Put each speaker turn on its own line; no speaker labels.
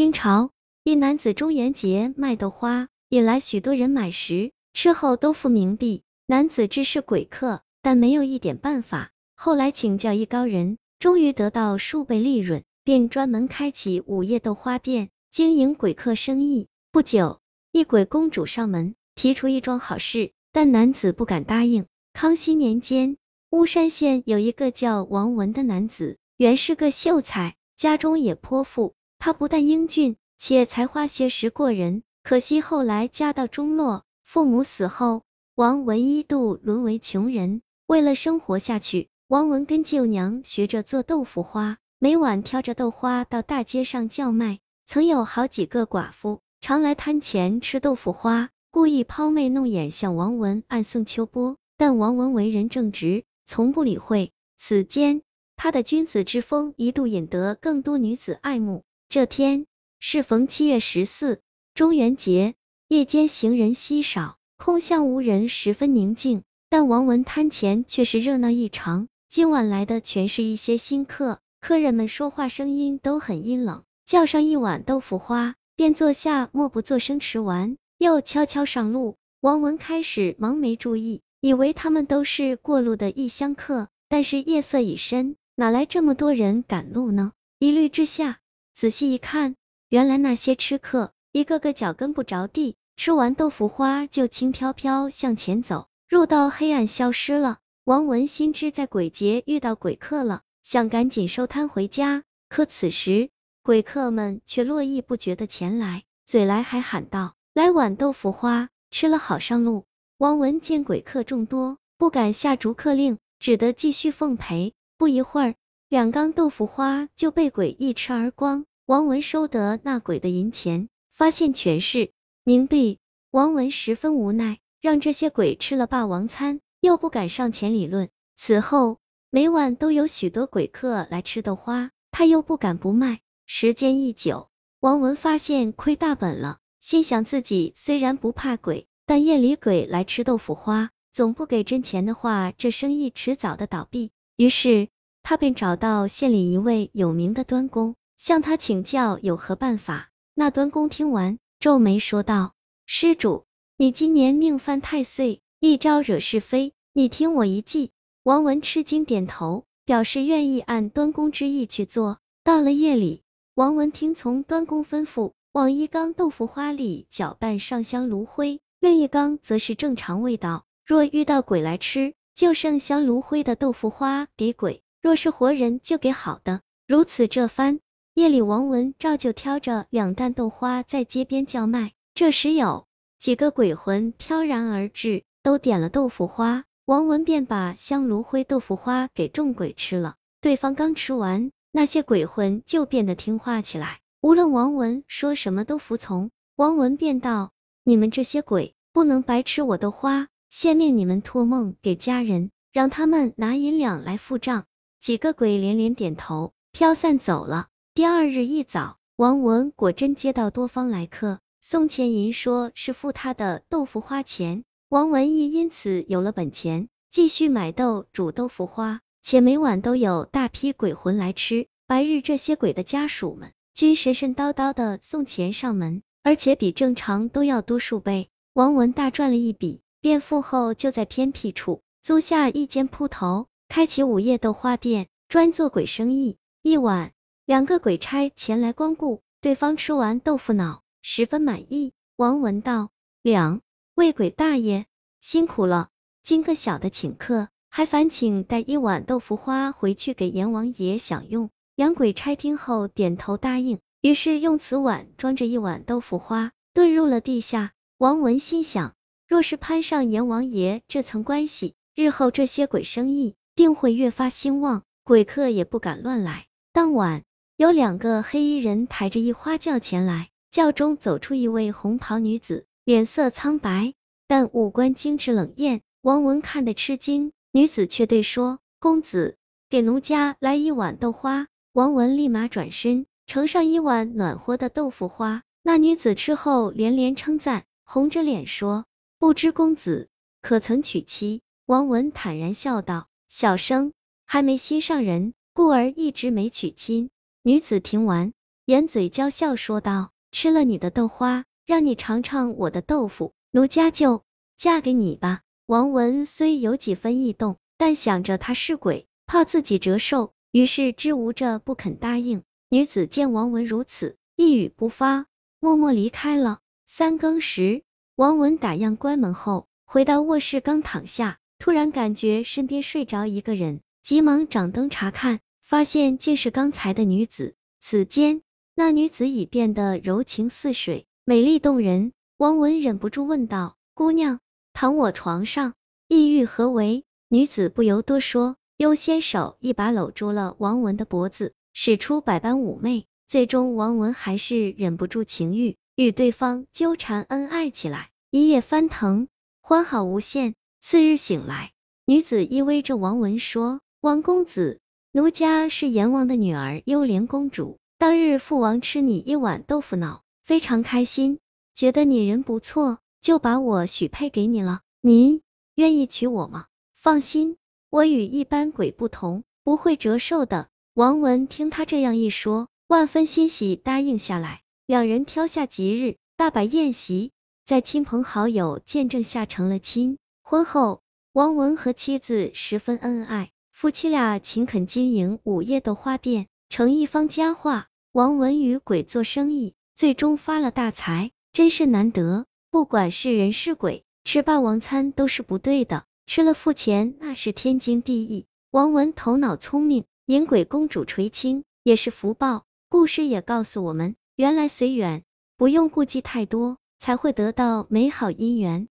清朝一男子中元节卖豆花，引来许多人买食，吃后都付冥币。男子知是鬼客，但没有一点办法。后来请教一高人，终于得到数倍利润，便专门开启午夜豆花店，经营鬼客生意。不久，一鬼公主上门，提出一桩好事，但男子不敢答应。康熙年间，巫山县有一个叫王文的男子，原是个秀才，家中也颇富。他不但英俊，且才华学识过人，可惜后来家道中落，父母死后，王文一度沦为穷人。为了生活下去，王文跟舅娘学着做豆腐花，每晚挑着豆花到大街上叫卖。曾有好几个寡妇常来摊前吃豆腐花，故意抛媚弄眼向王文暗送秋波，但王文为人正直，从不理会。此间，他的君子之风一度引得更多女子爱慕。这天适逢七月十四，中元节，夜间行人稀少，空巷无人，十分宁静。但王文摊前却是热闹异常。今晚来的全是一些新客，客人们说话声音都很阴冷，叫上一碗豆腐花，便坐下，默不作声吃完，又悄悄上路。王文开始忙没注意，以为他们都是过路的异乡客，但是夜色已深，哪来这么多人赶路呢？一虑之下。仔细一看，原来那些吃客一个个脚跟不着地，吃完豆腐花就轻飘飘向前走，入到黑暗消失了。王文心知在鬼节遇到鬼客了，想赶紧收摊回家，可此时鬼客们却络绎不绝的前来，嘴来还喊道：“来碗豆腐花，吃了好上路。”王文见鬼客众多，不敢下逐客令，只得继续奉陪。不一会儿，两缸豆腐花就被鬼一吃而光。王文收得那鬼的银钱，发现全是冥币。王文十分无奈，让这些鬼吃了霸王餐，又不敢上前理论。此后每晚都有许多鬼客来吃豆花，他又不敢不卖。时间一久，王文发现亏大本了，心想自己虽然不怕鬼，但夜里鬼来吃豆腐花，总不给真钱的话，这生意迟早的倒闭。于是他便找到县里一位有名的端公。向他请教有何办法？那端公听完，皱眉说道：“施主，你今年命犯太岁，一招惹是非，你听我一计。”王文吃惊点头，表示愿意按端公之意去做。到了夜里，王文听从端公吩咐，往一缸豆腐花里搅拌上香炉灰，另一缸则是正常味道。若遇到鬼来吃，就剩香炉灰的豆腐花给鬼；若是活人，就给好的。如此这番。夜里，王文照旧挑着两担豆花在街边叫卖。这时有几个鬼魂飘然而至，都点了豆腐花，王文便把香炉灰豆腐花给众鬼吃了。对方刚吃完，那些鬼魂就变得听话起来，无论王文说什么都服从。王文便道：“你们这些鬼，不能白吃我的花，先命你们托梦给家人，让他们拿银两来付账。”几个鬼连连点头，飘散走了。第二日一早，王文果真接到多方来客，送钱银，说是付他的豆腐花钱。王文亦因此有了本钱，继续买豆煮豆腐花，且每晚都有大批鬼魂来吃。白日这些鬼的家属们均神神叨叨的送钱上门，而且比正常都要多数倍。王文大赚了一笔，变富后就在偏僻处租下一间铺头，开启午夜豆花店，专做鬼生意。一晚。两个鬼差前来光顾，对方吃完豆腐脑，十分满意。王文道：“两位鬼大爷辛苦了，今个小的请客，还烦请带一碗豆腐花回去给阎王爷享用。”两鬼差听后点头答应，于是用瓷碗装着一碗豆腐花，遁入了地下。王文心想，若是攀上阎王爷这层关系，日后这些鬼生意定会越发兴旺，鬼客也不敢乱来。当晚。有两个黑衣人抬着一花轿前来，轿中走出一位红袍女子，脸色苍白，但五官精致冷艳。王文看得吃惊，女子却对说：“公子，给奴家来一碗豆花。”王文立马转身盛上一碗暖和的豆腐花。那女子吃后连连称赞，红着脸说：“不知公子可曾娶妻？”王文坦然笑道：“小生还没心上人，故而一直没娶亲。”女子听完，掩嘴娇笑说道：“吃了你的豆花，让你尝尝我的豆腐，奴家就嫁给你吧。”王文虽有几分异动，但想着他是鬼，怕自己折寿，于是支吾着不肯答应。女子见王文如此，一语不发，默默离开了。三更时，王文打烊关门后，回到卧室，刚躺下，突然感觉身边睡着一个人，急忙掌灯查看，发现竟是刚才的女子。此间，那女子已变得柔情似水，美丽动人。王文忍不住问道：“姑娘，躺我床上，意欲何为？”女子不由多说，优先手一把搂住了王文的脖子，使出百般妩媚。最终，王文还是忍不住情欲。与对方纠缠恩爱起来，一夜翻腾，欢好无限。次日醒来，女子依偎着王文说：“王公子，奴家是阎王的女儿幽莲公主。当日父王吃你一碗豆腐脑，非常开心，觉得你人不错，就把我许配给你了。你愿意娶我吗？放心，我与一般鬼不同，不会折寿的。”王文听他这样一说，万分欣喜，答应下来。两人挑下吉日，大摆宴席，在亲朋好友见证下成了亲。婚后，王文和妻子十分恩爱，夫妻俩勤恳经营午夜豆花店，成一方佳话。王文与鬼做生意，最终发了大财，真是难得。不管是人是鬼，吃霸王餐都是不对的，吃了付钱那是天经地义。王文头脑聪明，引鬼公主垂青也是福报。故事也告诉我们。原来随缘，不用顾忌太多，才会得到美好姻缘。